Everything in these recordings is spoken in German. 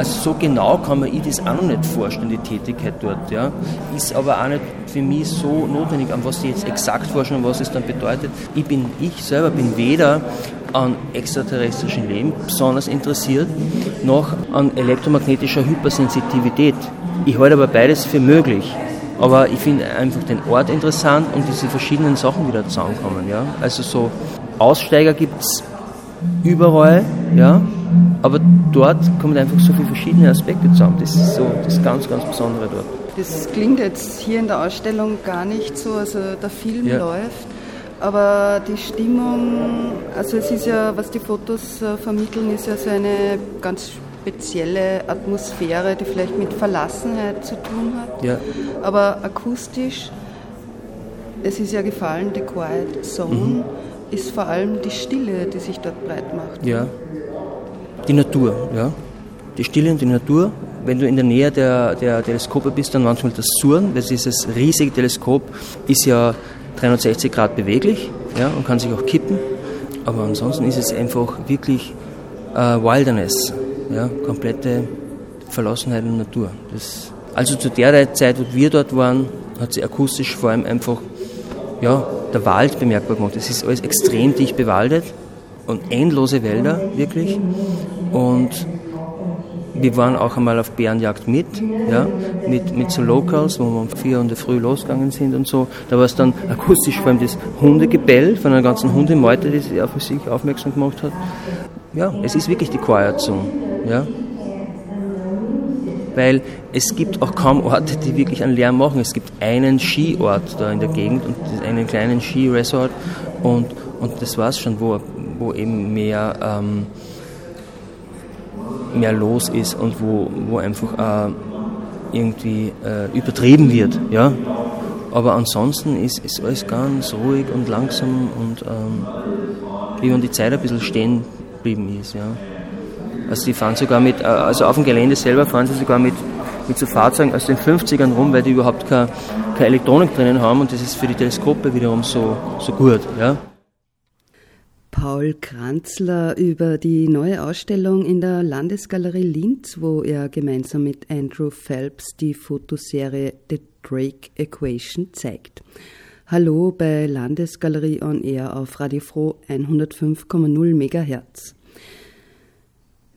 Also so genau kann man ich das auch noch nicht vorstellen, die Tätigkeit dort. Ja. Ist aber auch nicht für mich so notwendig, an was die jetzt exakt forschen und was es dann bedeutet. Ich bin, ich selber bin weder an extraterrestrischem Leben besonders interessiert, noch an elektromagnetischer Hypersensitivität. Ich halte aber beides für möglich. Aber ich finde einfach den Ort interessant und diese verschiedenen Sachen, die da zusammenkommen. Ja? Also so Aussteiger gibt es überall, ja? aber dort kommen einfach so viele verschiedene Aspekte zusammen. Das ist so das ganz, ganz Besondere dort. Das klingt jetzt hier in der Ausstellung gar nicht so, also der Film ja. läuft, aber die Stimmung, also es ist ja, was die Fotos äh, vermitteln, ist ja so eine ganz spezielle Atmosphäre, die vielleicht mit Verlassenheit zu tun hat. Ja. Aber akustisch, es ist ja gefallen, The Quiet Zone, mhm. Ist vor allem die Stille, die sich dort breit macht. Ja. Die Natur, ja. Die Stille und die Natur. Wenn du in der Nähe der, der Teleskope bist, dann manchmal das Surren, weil dieses riesige Teleskop ist ja 360 Grad beweglich ja, und kann sich auch kippen. Aber ansonsten ist es einfach wirklich äh, Wilderness ja, komplette Verlassenheit in der Natur. Das, also zu der Zeit, wo wir dort waren, hat sie akustisch vor allem einfach ja, der Wald bemerkbar gemacht. Es ist alles extrem dicht bewaldet und endlose Wälder, wirklich. Und wir waren auch einmal auf Bärenjagd mit, ja, mit, mit so Locals, wo wir um vier in der Früh losgegangen sind und so. Da war es dann akustisch vor allem das Hundegebell von einer ganzen Hundemeute, die sich auf sich aufmerksam gemacht hat. Ja, es ist wirklich die Quiet Zone. Ja? Weil es gibt auch kaum Orte, die wirklich einen Lärm machen. Es gibt einen Skiort da in der Gegend und einen kleinen Skiresort und, und das war es schon, wo, wo eben mehr, ähm, mehr los ist und wo, wo einfach äh, irgendwie äh, übertrieben wird. Ja? Aber ansonsten ist, ist alles ganz ruhig und langsam und ähm, wie wenn die Zeit ein bisschen stehen geblieben ist. Ja? Also die fahren sogar mit, äh, also auf dem Gelände selber fahren sie sogar mit, mit so Fahrzeugen aus den 50ern rum, weil die überhaupt keine, keine Elektronik drinnen haben und das ist für die Teleskope wiederum so, so gut. Ja. Paul Kranzler über die neue Ausstellung in der Landesgalerie Linz, wo er gemeinsam mit Andrew Phelps die Fotoserie The Drake Equation zeigt. Hallo bei Landesgalerie on Air auf Radio Froh 105,0 MHz.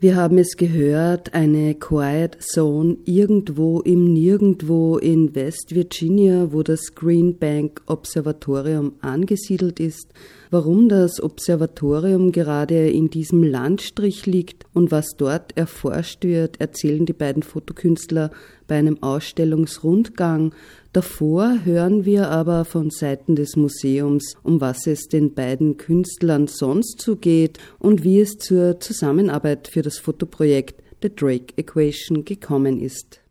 Wir haben es gehört, eine Quiet Zone irgendwo im Nirgendwo in West Virginia, wo das Green Bank Observatorium angesiedelt ist. Warum das Observatorium gerade in diesem Landstrich liegt und was dort erforscht wird, erzählen die beiden Fotokünstler bei einem Ausstellungsrundgang. Davor hören wir aber von Seiten des Museums, um was es den beiden Künstlern sonst zugeht und wie es zur Zusammenarbeit für das Fotoprojekt The Drake Equation gekommen ist.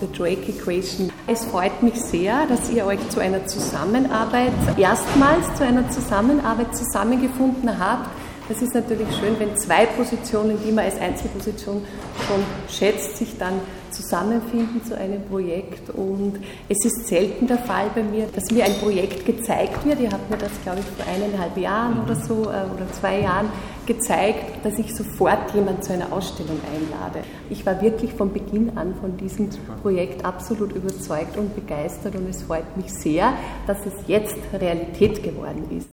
The Drake Equation. Es freut mich sehr, dass ihr euch zu einer Zusammenarbeit, erstmals zu einer Zusammenarbeit zusammengefunden habt. Das ist natürlich schön, wenn zwei Positionen, die man als Einzelposition schon schätzt, sich dann zusammenfinden zu einem Projekt. Und es ist selten der Fall bei mir, dass mir ein Projekt gezeigt wird. Ihr habt mir das, glaube ich, vor eineinhalb Jahren oder so äh, oder zwei Jahren gezeigt, dass ich sofort jemand zu einer Ausstellung einlade. Ich war wirklich von Beginn an von diesem Projekt absolut überzeugt und begeistert und es freut mich sehr, dass es jetzt Realität geworden ist.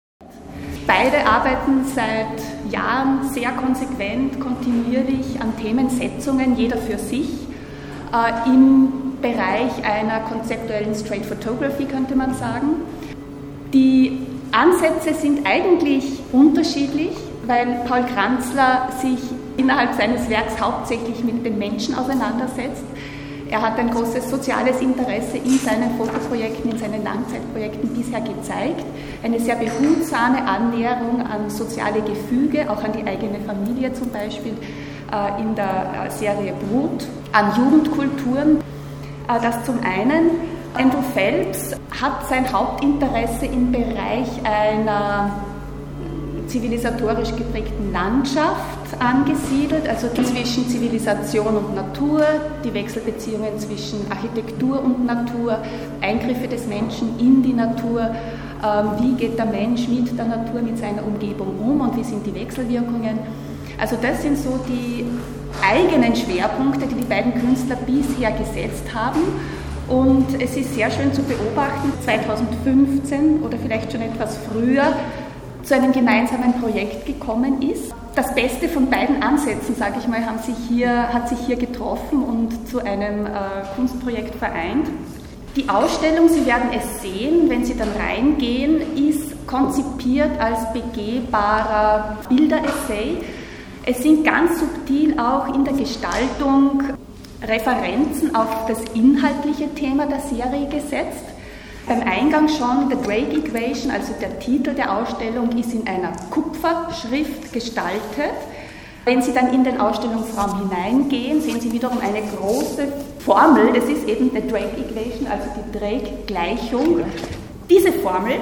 Beide arbeiten seit Jahren sehr konsequent, kontinuierlich an Themensetzungen, jeder für sich. Äh, im Bereich einer konzeptuellen Straight Photography könnte man sagen. Die Ansätze sind eigentlich unterschiedlich, weil Paul Kranzler sich innerhalb seines Werks hauptsächlich mit den Menschen auseinandersetzt. Er hat ein großes soziales Interesse in seinen Fotoprojekten, in seinen Langzeitprojekten bisher gezeigt. Eine sehr behutsame Annäherung an soziale Gefüge, auch an die eigene Familie zum Beispiel äh, in der äh, Serie Brut, an Jugendkulturen. Äh, das zum einen. Andrew Phelps hat sein Hauptinteresse im Bereich einer zivilisatorisch geprägten Landschaft angesiedelt, also zwischen Zivilisation und Natur, die Wechselbeziehungen zwischen Architektur und Natur, Eingriffe des Menschen in die Natur, ähm, wie geht der Mensch mit der Natur, mit seiner Umgebung um und wie sind die Wechselwirkungen. Also das sind so die eigenen Schwerpunkte, die die beiden Künstler bisher gesetzt haben. Und es ist sehr schön zu beobachten, 2015 oder vielleicht schon etwas früher zu einem gemeinsamen Projekt gekommen ist. Das Beste von beiden Ansätzen, sage ich mal, haben sich hier, hat sich hier getroffen und zu einem äh, Kunstprojekt vereint. Die Ausstellung, Sie werden es sehen, wenn Sie dann reingehen, ist konzipiert als begehbarer Bilderessay. Es sind ganz subtil auch in der Gestaltung Referenzen auf das inhaltliche Thema der Serie gesetzt. Beim Eingang schon, The Drake Equation, also der Titel der Ausstellung, ist in einer Kupferschrift gestaltet. Wenn Sie dann in den Ausstellungsraum hineingehen, sehen Sie wiederum eine große Formel, das ist eben die Drake Equation, also die Drake-Gleichung. Diese Formel,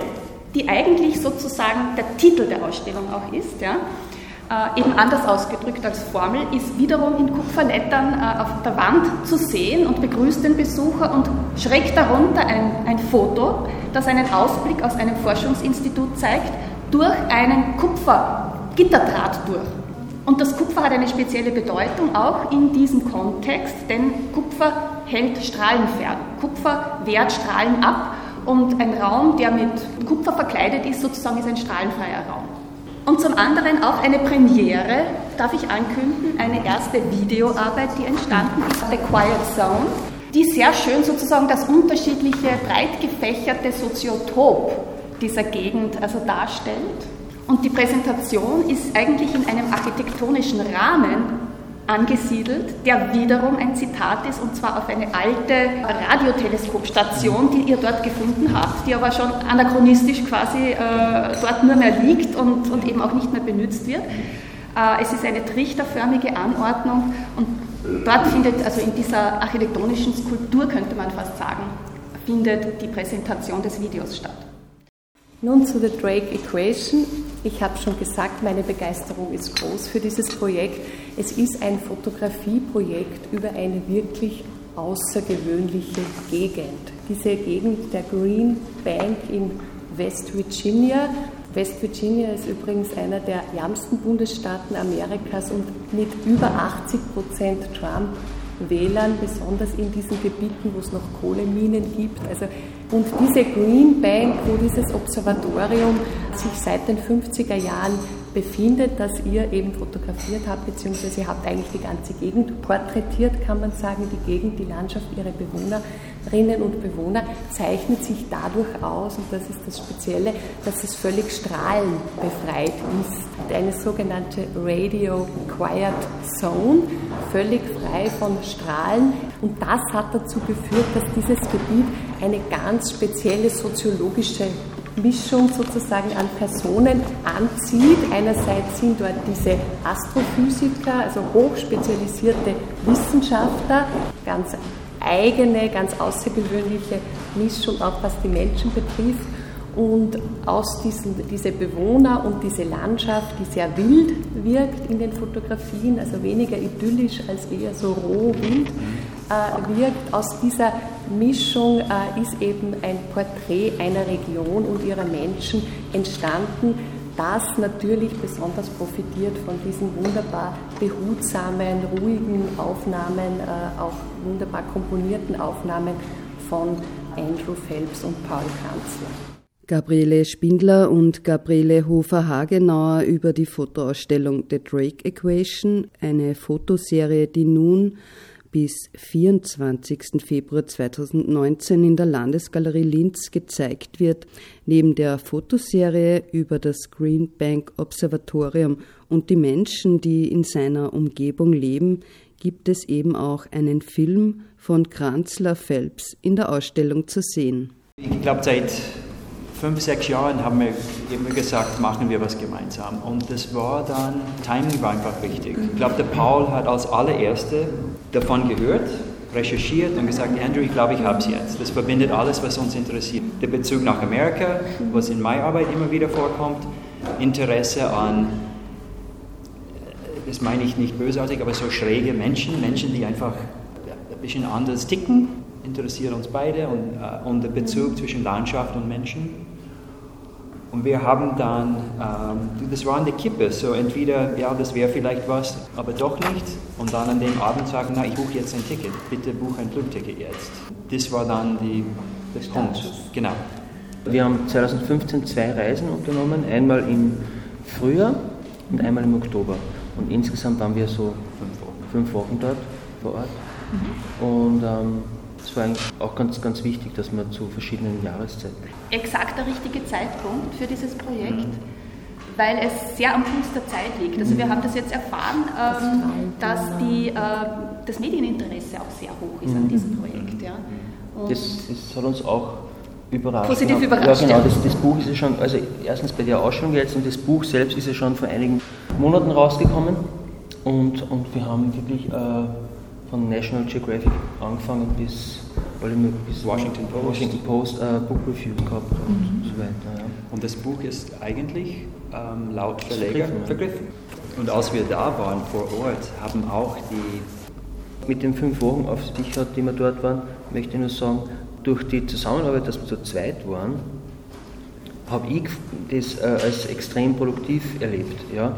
die eigentlich sozusagen der Titel der Ausstellung auch ist, ja, äh, eben anders ausgedrückt als Formel, ist wiederum in Kupferlettern äh, auf der Wand zu sehen und begrüßt den Besucher und schräg darunter ein, ein Foto, das einen Ausblick aus einem Forschungsinstitut zeigt, durch einen Kupfergitterdraht durch. Und das Kupfer hat eine spezielle Bedeutung auch in diesem Kontext, denn Kupfer hält Strahlen fern. Kupfer wehrt Strahlen ab und ein Raum, der mit Kupfer verkleidet ist, sozusagen ist ein strahlenfreier Raum. Und zum anderen auch eine Premiere, darf ich ankündigen, eine erste Videoarbeit, die entstanden ist, The Quiet Zone, die sehr schön sozusagen das unterschiedliche, breit gefächerte Soziotop dieser Gegend also darstellt. Und die Präsentation ist eigentlich in einem architektonischen Rahmen angesiedelt, der wiederum ein Zitat ist, und zwar auf eine alte Radioteleskopstation, die ihr dort gefunden habt, die aber schon anachronistisch quasi äh, dort nur mehr liegt und, und eben auch nicht mehr benutzt wird. Äh, es ist eine trichterförmige Anordnung und dort findet, also in dieser architektonischen Skulptur könnte man fast sagen, findet die Präsentation des Videos statt. Nun zu der Drake Equation. Ich habe schon gesagt, meine Begeisterung ist groß für dieses Projekt. Es ist ein Fotografieprojekt über eine wirklich außergewöhnliche Gegend. Diese Gegend der Green Bank in West Virginia. West Virginia ist übrigens einer der ärmsten Bundesstaaten Amerikas und mit über 80 Prozent Trump-Wählern, besonders in diesen Gebieten, wo es noch Kohleminen gibt. Also und diese Green Bank, wo dieses Observatorium sich seit den 50er Jahren befindet, das ihr eben fotografiert habt, beziehungsweise ihr habt eigentlich die ganze Gegend porträtiert, kann man sagen, die Gegend, die Landschaft, ihre Bewohnerinnen und Bewohner, zeichnet sich dadurch aus, und das ist das Spezielle, dass es völlig strahlenbefreit ist. Eine sogenannte Radio Quiet Zone, völlig frei von Strahlen. Und das hat dazu geführt, dass dieses Gebiet eine ganz spezielle soziologische Mischung sozusagen an Personen anzieht. Einerseits sind dort diese Astrophysiker, also hochspezialisierte Wissenschaftler, ganz eigene, ganz außergewöhnliche Mischung, auch was die Menschen betrifft. Und aus diesen diese Bewohner und diese Landschaft, die sehr wild wirkt in den Fotografien, also weniger idyllisch als eher so roh wild äh, wirkt, aus dieser Mischung äh, ist eben ein Porträt einer Region und ihrer Menschen entstanden, das natürlich besonders profitiert von diesen wunderbar behutsamen, ruhigen Aufnahmen, äh, auch wunderbar komponierten Aufnahmen von Andrew Phelps und Paul Kanzler. Gabriele Spindler und Gabriele Hofer-Hagenauer über die Fotoausstellung The Drake Equation, eine Fotoserie, die nun bis 24. Februar 2019 in der Landesgalerie Linz gezeigt wird. Neben der Fotoserie über das Green Bank Observatorium und die Menschen, die in seiner Umgebung leben, gibt es eben auch einen Film von Kranzler Phelps in der Ausstellung zu sehen. Ich glaube, seit fünf, sechs Jahren haben wir immer gesagt, machen wir was gemeinsam. Und das war dann, Timing war einfach wichtig. Ich glaube, der Paul hat als allererste davon gehört, recherchiert und gesagt, Andrew, ich glaube, ich habe es jetzt. Das verbindet alles, was uns interessiert. Der Bezug nach Amerika, was in meiner Arbeit immer wieder vorkommt, Interesse an, das meine ich nicht bösartig, aber so schräge Menschen, Menschen, die einfach ein bisschen anders ticken, interessiert uns beide und, äh, und der Bezug zwischen Landschaft und Menschen. Und wir haben dann, ähm, das war an der Kippe, so entweder, ja, das wäre vielleicht was, aber doch nicht. Und dann an dem Abend sagen, na, ich buche jetzt ein Ticket, bitte buche ein Flugticket jetzt. Das war dann die, das Punkt, genau. Wir haben 2015 zwei Reisen unternommen, einmal im Frühjahr und einmal im Oktober. Und insgesamt waren wir so fünf Wochen, fünf Wochen dort vor Ort. Mhm. Und ähm, es war eigentlich auch ganz, ganz wichtig, dass man zu verschiedenen Jahreszeiten. Exakt der richtige Zeitpunkt für dieses Projekt, mhm. weil es sehr am Fuß der Zeit liegt. Also wir haben das jetzt erfahren, ähm, dass die, äh, das Medieninteresse auch sehr hoch ist an mhm. diesem Projekt. Ja. Das, das hat uns auch überrascht. Positiv überrascht. Ja, genau. Das, das, Buch ist ja schon, also erstens bei der Ausstellung jetzt und das Buch selbst ist ja schon vor einigen Monaten rausgekommen. Und, und wir haben wirklich äh, von National Geographic angefangen bis, bis Washington Post, Washington Post äh, Book Review gehabt und mhm. so weiter. Ja. Und das Buch ist eigentlich ähm, laut Verleger vergriffen, vergriffen. Und als wir da waren vor Ort, haben auch die. Mit den fünf Wochen auf sich hat, die wir dort waren, möchte ich nur sagen, durch die Zusammenarbeit, dass wir zu zweit waren, habe ich das äh, als extrem produktiv erlebt. Ja?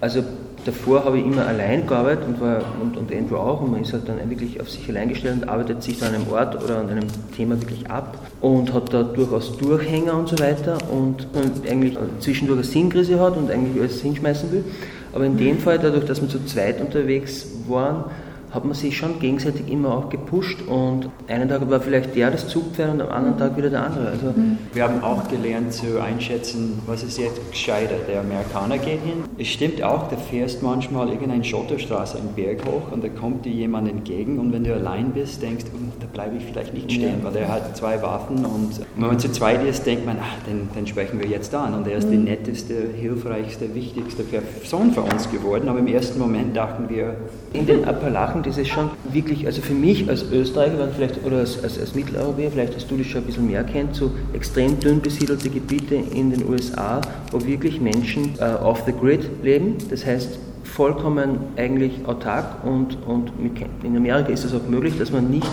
Also davor habe ich immer allein gearbeitet und, war, und, und Andrew auch und man ist halt dann wirklich auf sich allein gestellt und arbeitet sich an einem Ort oder an einem Thema wirklich ab und hat da durchaus Durchhänger und so weiter und eigentlich zwischendurch eine Sinnkrise hat und eigentlich alles hinschmeißen will. Aber in dem Fall, dadurch, dass wir zu zweit unterwegs waren, hat man sich schon gegenseitig immer auch gepusht und einen Tag war vielleicht der das Zugpferd und am anderen Tag wieder der andere. Also mhm. wir haben auch gelernt zu einschätzen, was ist jetzt gescheiter. Der Amerikaner geht hin. Es stimmt auch, du fährst manchmal irgendeine Schotterstraße einen Berg hoch und da kommt dir jemand entgegen und wenn du allein bist, denkst du, da bleibe ich vielleicht nicht stehen, ja. weil der hat zwei Waffen und wenn man zu zweit ist, denkt man, ach, den, den sprechen wir jetzt an und er ist mhm. die netteste, hilfreichste, wichtigste Person für uns geworden, aber im ersten Moment dachten wir... In den Appalachen das ist schon wirklich, also für mich als Österreicher vielleicht, oder als, als, als Mitteleuropäer, vielleicht hast du das schon ein bisschen mehr kennt, so extrem dünn besiedelte Gebiete in den USA, wo wirklich Menschen äh, off the grid leben, das heißt vollkommen eigentlich autark und, und mit, in Amerika ist es auch möglich, dass man nicht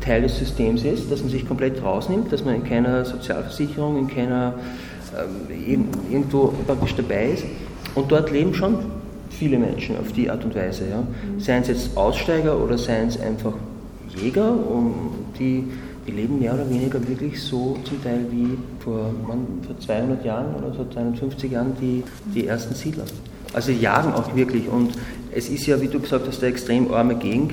Teil des Systems ist, dass man sich komplett rausnimmt, dass man in keiner Sozialversicherung, in keiner ähm, irgendwo praktisch dabei ist. Und dort leben schon viele Menschen auf die Art und Weise. Ja. Seien es jetzt Aussteiger oder seien es einfach Jäger, und die, die leben mehr oder weniger wirklich so zum Teil wie vor, man, vor 200 Jahren oder so 250 Jahren die, die ersten Siedler. Also jagen auch wirklich und es ist ja, wie du gesagt hast, eine extrem arme Gegend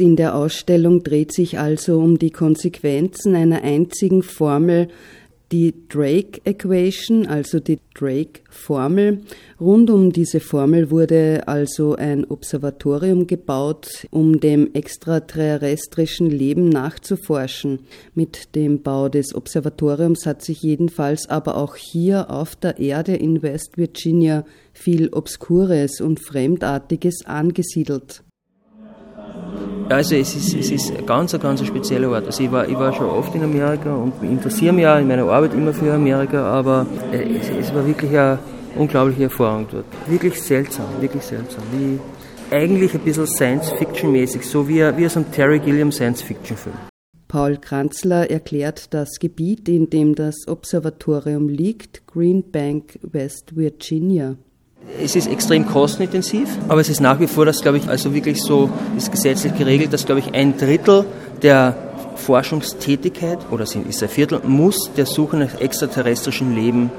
In der Ausstellung dreht sich also um die Konsequenzen einer einzigen Formel, die Drake Equation, also die Drake Formel. Rund um diese Formel wurde also ein Observatorium gebaut, um dem extraterrestrischen Leben nachzuforschen. Mit dem Bau des Observatoriums hat sich jedenfalls aber auch hier auf der Erde in West Virginia viel Obskures und Fremdartiges angesiedelt. Also es ist, es ist ein ganz, ganz spezieller Ort. Also ich war, ich war schon oft in Amerika und interessiere mich auch in meiner Arbeit immer für Amerika, aber es, es war wirklich eine unglaubliche Erfahrung dort. Wirklich seltsam, wirklich seltsam. Wie eigentlich ein bisschen Science-Fiction-mäßig, so wie, wie aus einem Terry Gilliam Science-Fiction-Film. Paul Kranzler erklärt das Gebiet, in dem das Observatorium liegt, Green Bank, West Virginia. Es ist extrem kostenintensiv, aber es ist nach wie vor, das glaube ich, also wirklich so ist gesetzlich geregelt, dass glaube ich ein Drittel der Forschungstätigkeit oder sind, ist ein Viertel muss der Suche nach extraterrestrischem Leben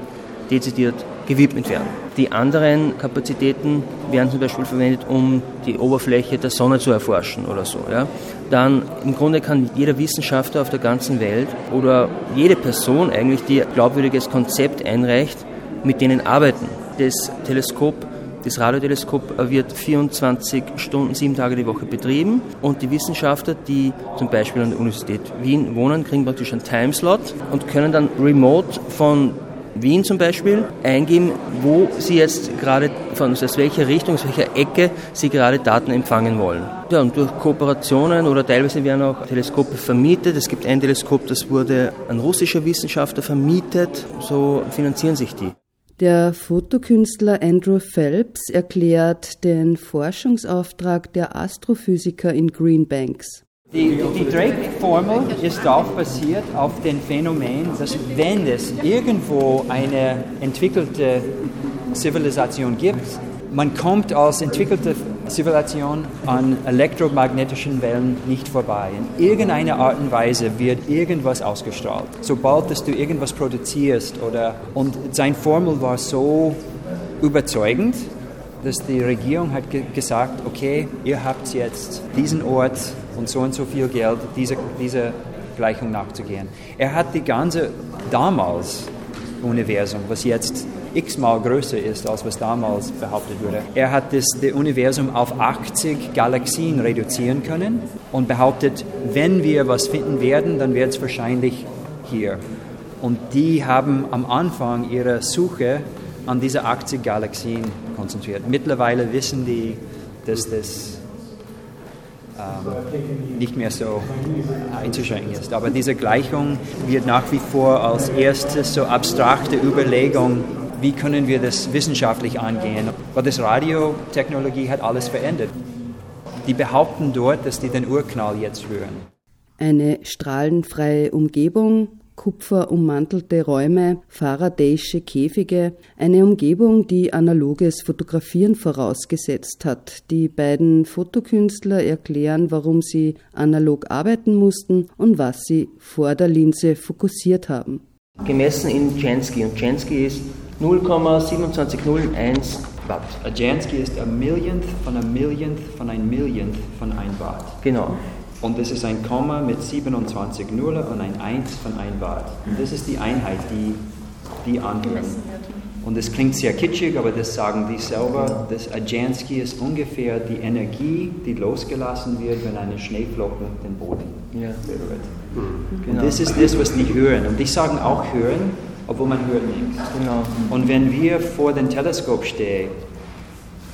dezidiert gewidmet werden. Die anderen Kapazitäten werden zum Beispiel verwendet, um die Oberfläche der Sonne zu erforschen oder so. Ja. Dann im Grunde kann jeder Wissenschaftler auf der ganzen Welt oder jede Person eigentlich, die ein glaubwürdiges Konzept einreicht, mit denen arbeiten das Teleskop das Radioteleskop wird 24 Stunden, sieben Tage die Woche betrieben und die Wissenschaftler, die zum Beispiel an der Universität Wien wohnen, kriegen praktisch einen Timeslot und können dann remote von Wien zum Beispiel eingeben, wo sie jetzt gerade, von aus welcher Richtung, aus welcher Ecke sie gerade Daten empfangen wollen. Ja, und durch Kooperationen oder teilweise werden auch Teleskope vermietet. Es gibt ein Teleskop, das wurde an russischer Wissenschaftler vermietet. So finanzieren sich die. Der Fotokünstler Andrew Phelps erklärt den Forschungsauftrag der Astrophysiker in Green Banks. Die, die Drake-Formel ist auch basiert auf dem Phänomen, dass wenn es irgendwo eine entwickelte Zivilisation gibt, man kommt als entwickelte Zivilisation an elektromagnetischen Wellen nicht vorbei. In irgendeiner Art und Weise wird irgendwas ausgestrahlt. Sobald dass du irgendwas produzierst oder und sein Formel war so überzeugend, dass die Regierung hat ge gesagt, okay, ihr habt jetzt diesen Ort und so und so viel Geld, diese, diese Gleichung nachzugehen. Er hat die ganze damals Universum, was jetzt x-mal größer ist, als was damals behauptet wurde. Er hat das, Universum auf 80 Galaxien reduzieren können und behauptet, wenn wir was finden werden, dann wird es wahrscheinlich hier. Und die haben am Anfang ihrer Suche an diese 80 Galaxien konzentriert. Mittlerweile wissen die, dass das ähm, nicht mehr so einzuschränken ist. Aber diese Gleichung wird nach wie vor als erste so abstrakte Überlegung wie können wir das wissenschaftlich angehen. Weil das Radiotechnologie hat alles verändert. Die behaupten dort, dass die den Urknall jetzt hören. Eine strahlenfreie Umgebung, kupferummantelte Räume, Faraday'sche Käfige, eine Umgebung, die analoges Fotografieren vorausgesetzt hat. Die beiden Fotokünstler erklären, warum sie analog arbeiten mussten und was sie vor der Linse fokussiert haben. Gemessen in Jansky und Jansky ist 0,2701 Watt. Ein Jansky ist ein Millionth von einem Millionth von einem Millionth von einem Watt. Genau. Und das ist ein Komma mit 27 Nullen und ein 1 von 1 Watt. Und das ist die Einheit, die die anhören. Und das klingt sehr kitschig, aber das sagen die selber. Das Ajansky ist ungefähr die Energie, die losgelassen wird, wenn eine Schneeflocken den Boden ja. berührt. Mhm. Genau. Und das ist das, was die hören. Und die sagen auch hören, obwohl man hört nichts. Genau. Und wenn wir vor dem Teleskop stehen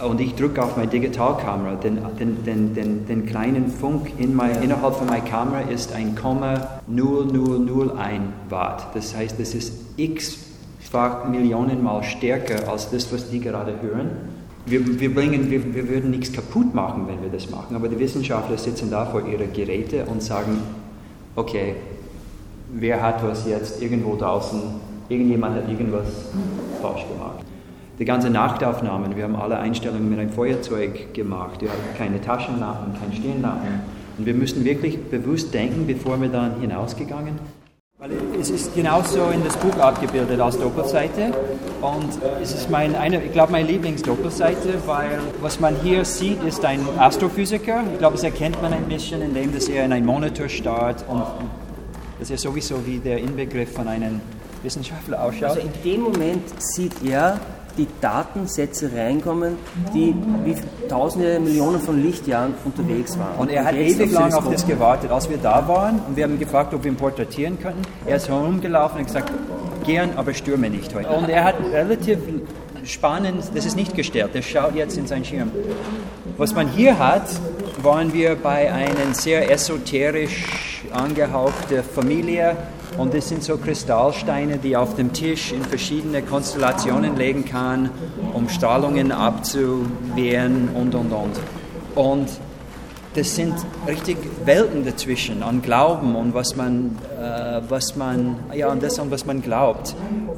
und ich drücke auf meine Digitalkamera, den, den, den, den, kleinen Funk in mein, innerhalb von meiner Kamera ist ein 0,0001 Watt. Das heißt, das ist x-fach Millionenmal stärker als das, was die gerade hören. Wir, wir, bringen, wir, wir würden nichts kaputt machen, wenn wir das machen, aber die Wissenschaftler sitzen da vor ihren Geräten und sagen, okay, wer hat was jetzt irgendwo draußen Irgendjemand hat irgendwas falsch gemacht. Die ganze Nachtaufnahmen, wir haben alle Einstellungen mit einem Feuerzeug gemacht. Wir haben keine Taschenlampen, keine Stirnlampen. Und wir müssen wirklich bewusst denken, bevor wir dann hinausgegangen. Es ist genauso in das Buch abgebildet als Doppelseite und es ist mein, eine, ich glaube, meine Lieblingsdoppelseite, weil was man hier sieht, ist ein Astrophysiker. Ich glaube, das erkennt man ein bisschen, indem dass er in einen Monitor starrt und das ist sowieso wie der Inbegriff von einem Wissenschaftler ausschaut. Also in dem Moment sieht er die Datensätze reinkommen, die wie tausende, Millionen von Lichtjahren unterwegs waren. Und er hat ewig lang auf das gewartet, als wir da waren und wir haben gefragt, ob wir ihn porträtieren könnten. Er ist herumgelaufen und gesagt, gern, aber stürme nicht heute. Und er hat relativ spannend, das ist nicht gestellt, der schaut jetzt in seinen Schirm. Was man hier hat, waren wir bei einer sehr esoterisch angehauchten Familie und das sind so Kristallsteine, die auf dem Tisch in verschiedene Konstellationen legen kann, um Strahlungen abzuwehren und und und. Und das sind richtig Welten dazwischen an Glauben und was man, äh, was man, ja, an das und was man glaubt.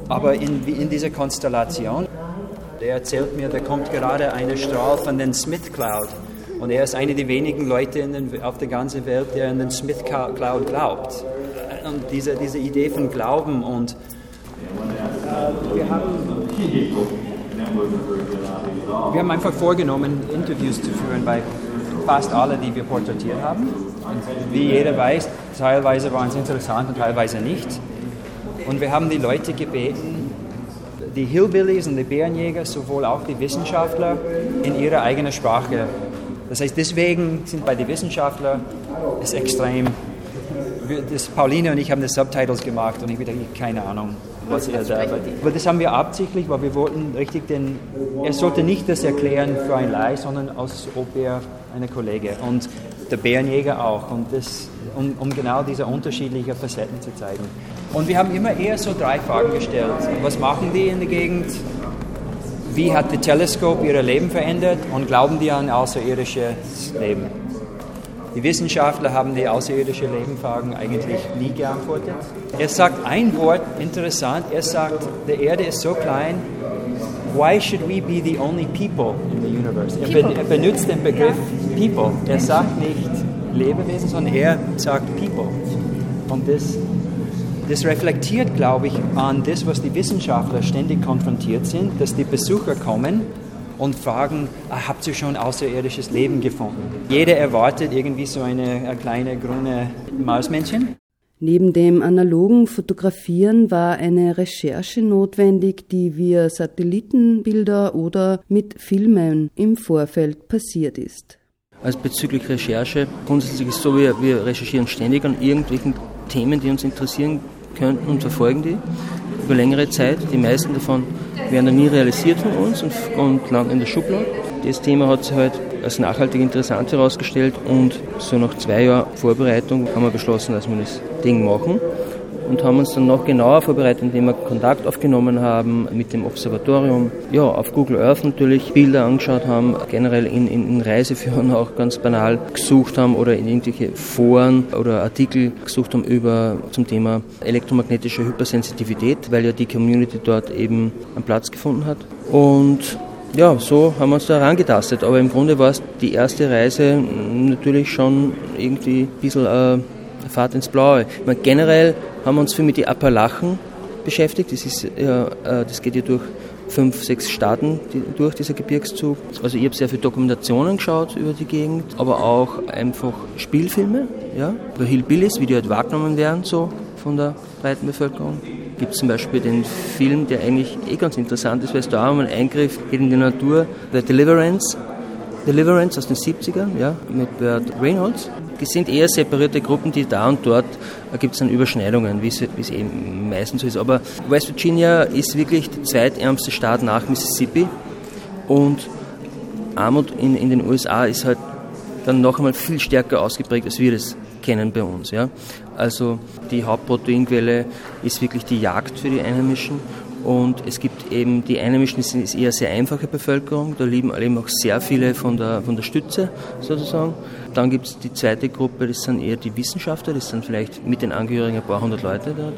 Aber in, in dieser Konstellation, der erzählt mir, da kommt gerade eine Strahl von den Smith Cloud. Und er ist einer der wenigen Leute den, auf der ganzen Welt, der an den Smith Cloud glaubt und diese, diese Idee von Glauben und wir haben, wir haben einfach vorgenommen, Interviews zu führen bei fast allen, die wir porträtiert haben. Und wie jeder weiß, teilweise waren es interessant und teilweise nicht. Und wir haben die Leute gebeten, die Hillbillies und die Bärenjäger, sowohl auch die Wissenschaftler, in ihrer eigenen Sprache. Das heißt, deswegen sind bei den Wissenschaftlern es extrem das, Pauline und ich haben das Subtitles gemacht und ich wieder keine Ahnung, was er da Aber das haben wir absichtlich, weil wir wollten richtig den, er sollte nicht das erklären für ein Leih, sondern als ob er eine Kollege und der Bärenjäger auch und das, um, um genau diese unterschiedlichen Facetten zu zeigen. Und wir haben immer eher so drei Fragen gestellt. Was machen die in der Gegend? Wie hat das Teleskop ihr Leben verändert und glauben die an außerirdisches Leben? Die Wissenschaftler haben die außerirdische Lebenfragen eigentlich nie geantwortet. Er sagt ein Wort, interessant, er sagt, die Erde ist so klein, why should we be the only people in the universe? Er, ben, er benutzt den Begriff people. Er sagt nicht Lebewesen, sondern er sagt people. Und das, das reflektiert, glaube ich, an das, was die Wissenschaftler ständig konfrontiert sind, dass die Besucher kommen und fragen, ah, habt ihr schon außerirdisches Leben gefunden? Jeder erwartet irgendwie so eine, eine kleine grüne Mausmännchen. Neben dem analogen Fotografieren war eine Recherche notwendig, die via Satellitenbilder oder mit Filmen im Vorfeld passiert ist. Also bezüglich Recherche, grundsätzlich ist es so, wir, wir recherchieren ständig an irgendwelchen Themen, die uns interessieren könnten und verfolgen die über längere Zeit. Die meisten davon werden dann nie realisiert von uns und, und landen in der Schublade. Das Thema hat sich halt als nachhaltig interessant herausgestellt und so nach zwei Jahren Vorbereitung haben wir beschlossen, dass wir das Ding machen und haben uns dann noch genauer vorbereitet, indem wir Kontakt aufgenommen haben mit dem Observatorium. Ja, auf Google Earth natürlich Bilder angeschaut haben, generell in, in, in Reiseführern auch ganz banal gesucht haben oder in irgendwelche Foren oder Artikel gesucht haben über zum Thema elektromagnetische Hypersensitivität, weil ja die Community dort eben einen Platz gefunden hat. Und ja, so haben wir uns da herangetastet. Aber im Grunde war es die erste Reise natürlich schon irgendwie ein bisschen äh, Fahrt ins Blaue. Meine, generell haben wir uns viel mit den Appalachen beschäftigt. Das, ist, ja, äh, das geht ja durch fünf, sechs Staaten die, durch, dieser Gebirgszug. Also ich habe sehr viele Dokumentationen geschaut über die Gegend, aber auch einfach Spielfilme, ja, über Hillbillies, wie die halt wahrgenommen werden, so von der breiten Bevölkerung. Gibt zum Beispiel den Film, der eigentlich eh ganz interessant ist, weil es da um einen Eingriff geht in die Natur, The Deliverance, Deliverance aus den 70ern, ja, mit Bert Reynolds. Das sind eher separierte Gruppen, die da und dort äh, gibt es dann Überschneidungen, wie es, wie es eben meistens so ist. Aber West Virginia ist wirklich der zweitärmste Staat nach Mississippi und Armut in, in den USA ist halt dann noch einmal viel stärker ausgeprägt, als wir das kennen bei uns. Ja? Also die Hauptproteinquelle ist wirklich die Jagd für die Einheimischen und es gibt eben, die Einheimischen ist eher sehr einfache Bevölkerung, da leben eben auch sehr viele von der, von der Stütze sozusagen. Dann gibt es die zweite Gruppe, das sind eher die Wissenschaftler, das sind vielleicht mit den Angehörigen ein paar hundert Leute dort.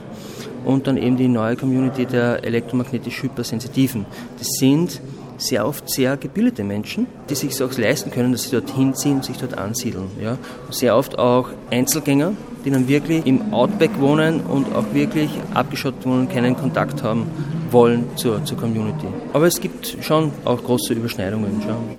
Und dann eben die neue Community der elektromagnetisch Hypersensitiven. Das sind sehr oft sehr gebildete Menschen, die sich auch leisten können, dass sie dort hinziehen und sich dort ansiedeln. Ja. Sehr oft auch Einzelgänger, die dann wirklich im Outback wohnen und auch wirklich abgeschottet wohnen, keinen Kontakt haben wollen zur, zur Community. Aber es gibt schon auch große Überschneidungen. Schon.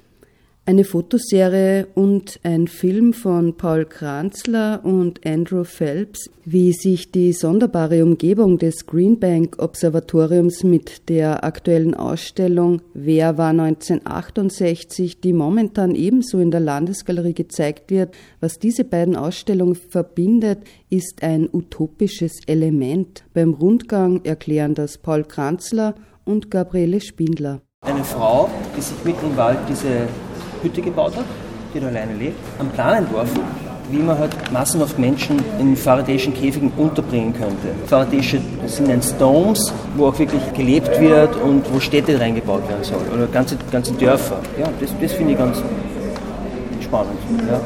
Eine Fotoserie und ein Film von Paul Kranzler und Andrew Phelps, wie sich die sonderbare Umgebung des Greenbank Observatoriums mit der aktuellen Ausstellung Wer war 1968, die momentan ebenso in der Landesgalerie gezeigt wird, was diese beiden Ausstellungen verbindet, ist ein utopisches Element. Beim Rundgang erklären das Paul Kranzler und Gabriele Spindler. Eine Frau, die sich mitten im Wald diese Hütte gebaut hat, die da alleine lebt, am Plan entworfen, wie man halt massenhaft Menschen in faradäischen Käfigen unterbringen könnte. Faradäische sind ein Stones, wo auch wirklich gelebt wird und wo Städte reingebaut werden sollen oder ganze, ganze Dörfer. Ja, das, das finde ich ganz spannend. Ja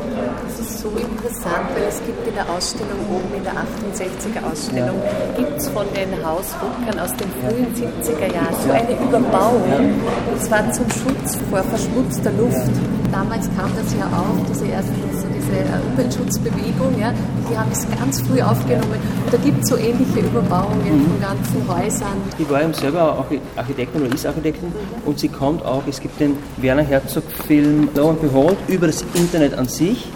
so interessant, weil es gibt in der Ausstellung oben, in der 68er Ausstellung, ja. gibt es von den Hausruckern aus den frühen 70er Jahren so eine Überbauung. Und zwar zum Schutz vor verschmutzter Luft. Damals kam das ja auf, diese erste so diese Umweltschutzbewegung, ja, die haben es ganz früh aufgenommen. Und da gibt es so ähnliche Überbauungen von ganzen Häusern. Die war eben selber Architektin oder ist Architektin und sie kommt auch, es gibt den Werner Herzog-Film Lo and Behold über das Internet an sich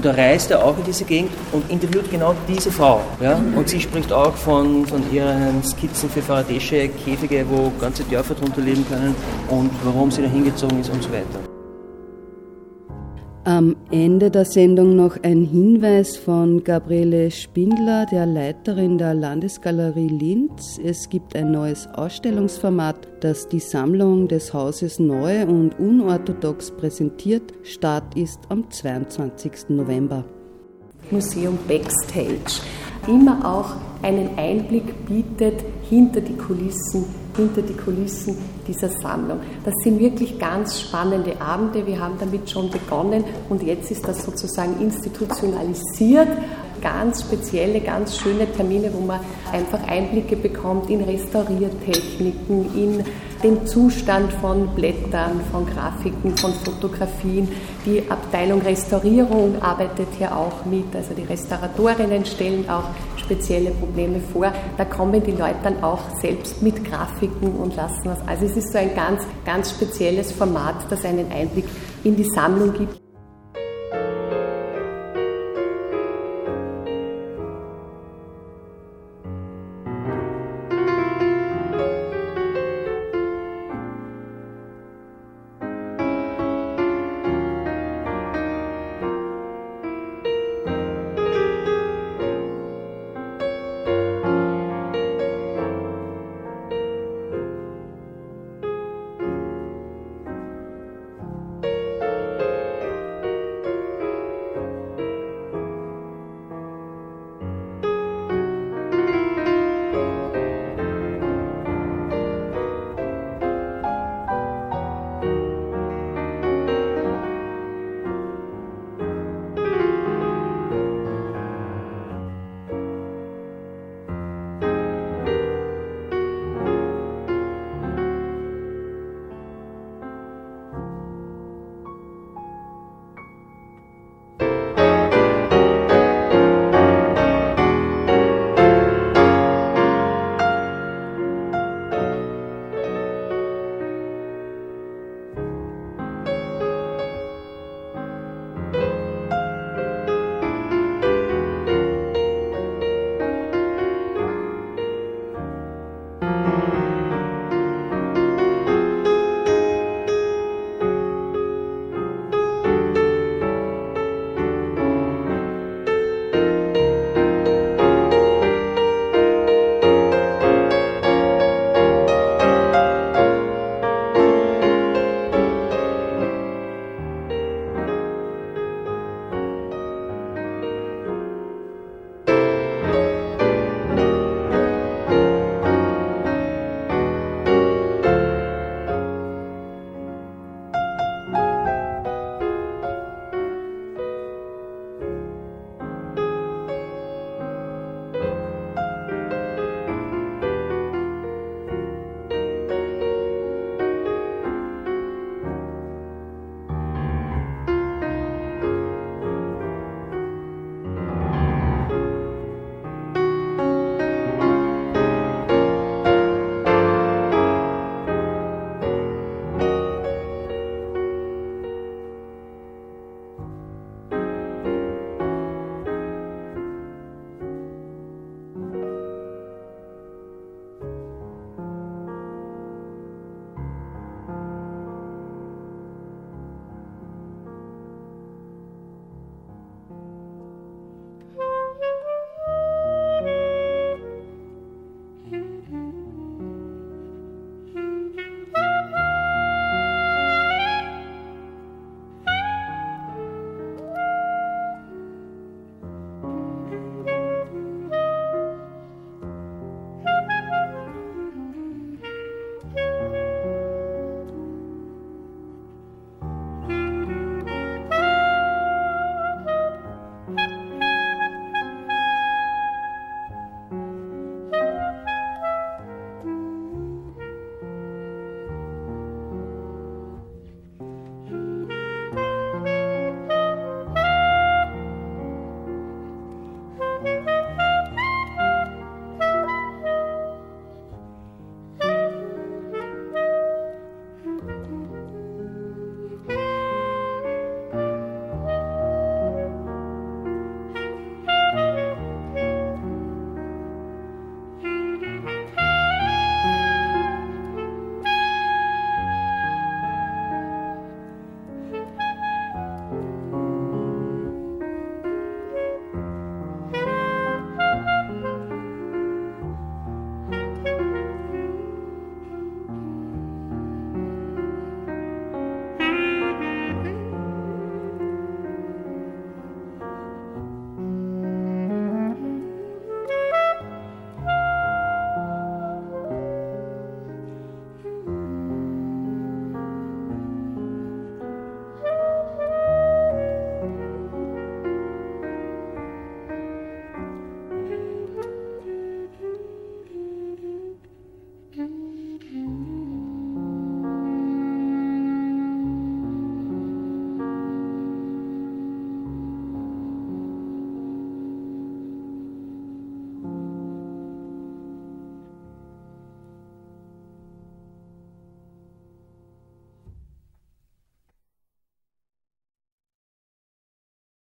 und da reist er auch in diese Gegend und interviewt genau diese Frau. Ja? Und sie spricht auch von, von ihren Skizzen für faradäische Käfige, wo ganze Dörfer drunter leben können und warum sie da hingezogen ist und so weiter. Am Ende der Sendung noch ein Hinweis von Gabriele Spindler, der Leiterin der Landesgalerie Linz. Es gibt ein neues Ausstellungsformat, das die Sammlung des Hauses neu und unorthodox präsentiert. Start ist am 22. November. Museum Backstage immer auch einen Einblick bietet hinter die Kulissen hinter die Kulissen dieser Sammlung. Das sind wirklich ganz spannende Abende. Wir haben damit schon begonnen und jetzt ist das sozusagen institutionalisiert. Ganz spezielle, ganz schöne Termine, wo man einfach Einblicke bekommt in Restauriertechniken, in den Zustand von Blättern, von Grafiken, von Fotografien. Die Abteilung Restaurierung arbeitet hier auch mit, also die Restauratorinnen stellen auch spezielle Probleme vor. Da kommen die Leute dann auch selbst mit Grafiken und lassen was. Also es ist so ein ganz, ganz spezielles Format, das einen Einblick in die Sammlung gibt.